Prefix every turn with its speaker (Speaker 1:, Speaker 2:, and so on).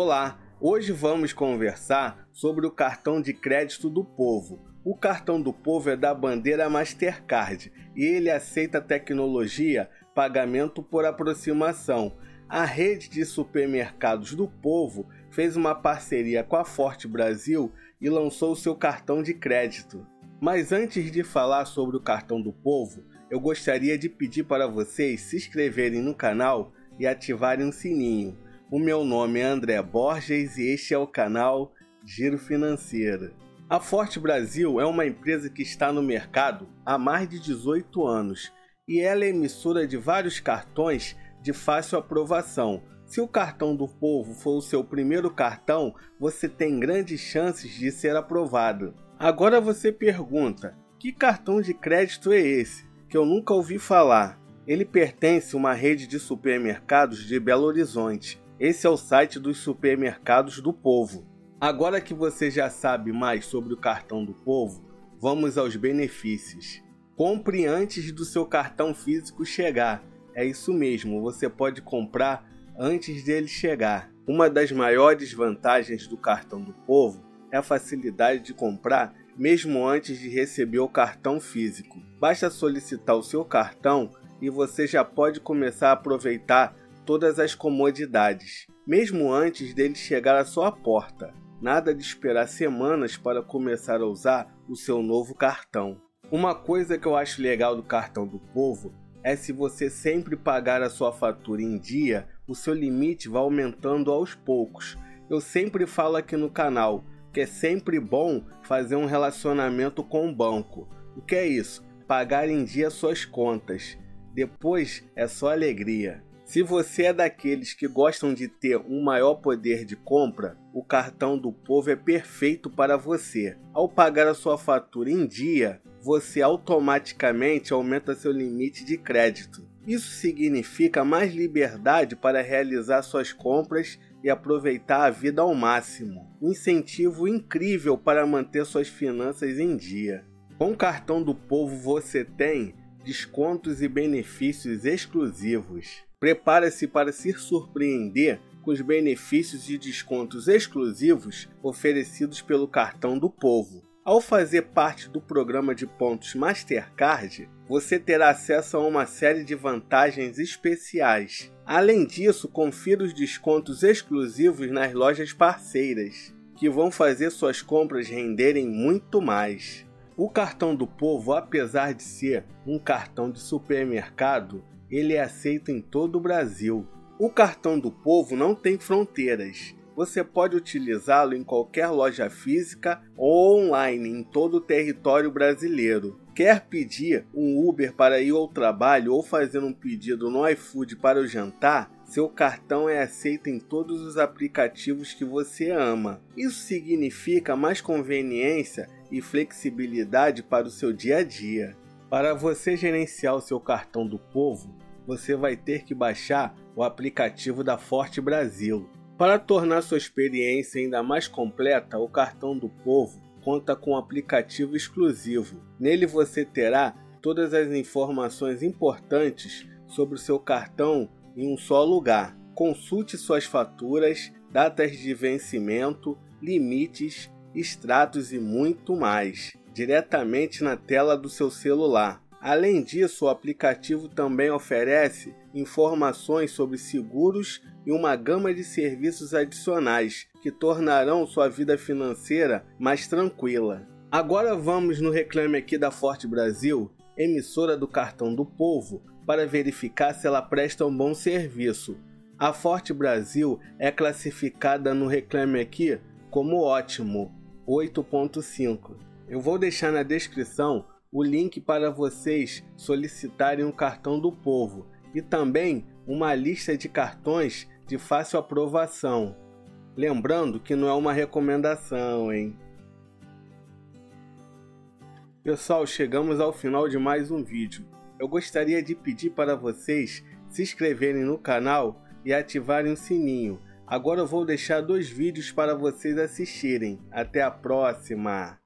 Speaker 1: Olá, hoje vamos conversar sobre o cartão de crédito do povo. O cartão do povo é da bandeira Mastercard e ele aceita tecnologia pagamento por aproximação. A rede de supermercados do povo fez uma parceria com a Forte Brasil e lançou seu cartão de crédito. Mas antes de falar sobre o cartão do povo, eu gostaria de pedir para vocês se inscreverem no canal e ativarem o sininho. O meu nome é André Borges e este é o canal Giro Financeiro. A Forte Brasil é uma empresa que está no mercado há mais de 18 anos e ela é emissora de vários cartões de fácil aprovação. Se o cartão do povo for o seu primeiro cartão, você tem grandes chances de ser aprovado. Agora você pergunta: que cartão de crédito é esse? Que eu nunca ouvi falar. Ele pertence a uma rede de supermercados de Belo Horizonte. Esse é o site dos supermercados do povo. Agora que você já sabe mais sobre o cartão do povo, vamos aos benefícios. Compre antes do seu cartão físico chegar. É isso mesmo, você pode comprar antes dele chegar. Uma das maiores vantagens do cartão do povo é a facilidade de comprar mesmo antes de receber o cartão físico. Basta solicitar o seu cartão e você já pode começar a aproveitar todas as comodidades, mesmo antes dele chegar à sua porta. Nada de esperar semanas para começar a usar o seu novo cartão. Uma coisa que eu acho legal do cartão do povo é se você sempre pagar a sua fatura em dia, o seu limite vai aumentando aos poucos. Eu sempre falo aqui no canal, que é sempre bom fazer um relacionamento com o banco. O que é isso? Pagar em dia suas contas. Depois é só alegria. Se você é daqueles que gostam de ter um maior poder de compra, o cartão do povo é perfeito para você. Ao pagar a sua fatura em dia, você automaticamente aumenta seu limite de crédito. Isso significa mais liberdade para realizar suas compras e aproveitar a vida ao máximo. Incentivo incrível para manter suas finanças em dia. Com o cartão do povo você tem descontos e benefícios exclusivos. Prepare-se para se surpreender com os benefícios e descontos exclusivos oferecidos pelo cartão do povo. Ao fazer parte do programa de pontos Mastercard, você terá acesso a uma série de vantagens especiais. Além disso, confira os descontos exclusivos nas lojas parceiras, que vão fazer suas compras renderem muito mais. O cartão do povo, apesar de ser um cartão de supermercado, ele é aceito em todo o Brasil. O cartão do povo não tem fronteiras você pode utilizá-lo em qualquer loja física ou online em todo o território brasileiro. Quer pedir um Uber para ir ao trabalho ou fazer um pedido no iFood para o jantar? Seu cartão é aceito em todos os aplicativos que você ama. Isso significa mais conveniência e flexibilidade para o seu dia a dia. Para você gerenciar o seu cartão do povo, você vai ter que baixar o aplicativo da Forte Brasil. Para tornar sua experiência ainda mais completa, o Cartão do Povo conta com um aplicativo exclusivo. Nele você terá todas as informações importantes sobre o seu cartão em um só lugar. Consulte suas faturas, datas de vencimento, limites, extratos e muito mais, diretamente na tela do seu celular. Além disso, o aplicativo também oferece informações sobre seguros e uma gama de serviços adicionais que tornarão sua vida financeira mais tranquila. Agora vamos no Reclame Aqui da Forte Brasil, emissora do cartão do povo, para verificar se ela presta um bom serviço. A Forte Brasil é classificada no Reclame Aqui como ótimo, 8.5. Eu vou deixar na descrição o link para vocês solicitarem um cartão do povo e também uma lista de cartões de fácil aprovação. Lembrando que não é uma recomendação, hein? Pessoal, chegamos ao final de mais um vídeo. Eu gostaria de pedir para vocês se inscreverem no canal e ativarem o sininho. Agora eu vou deixar dois vídeos para vocês assistirem. Até a próxima!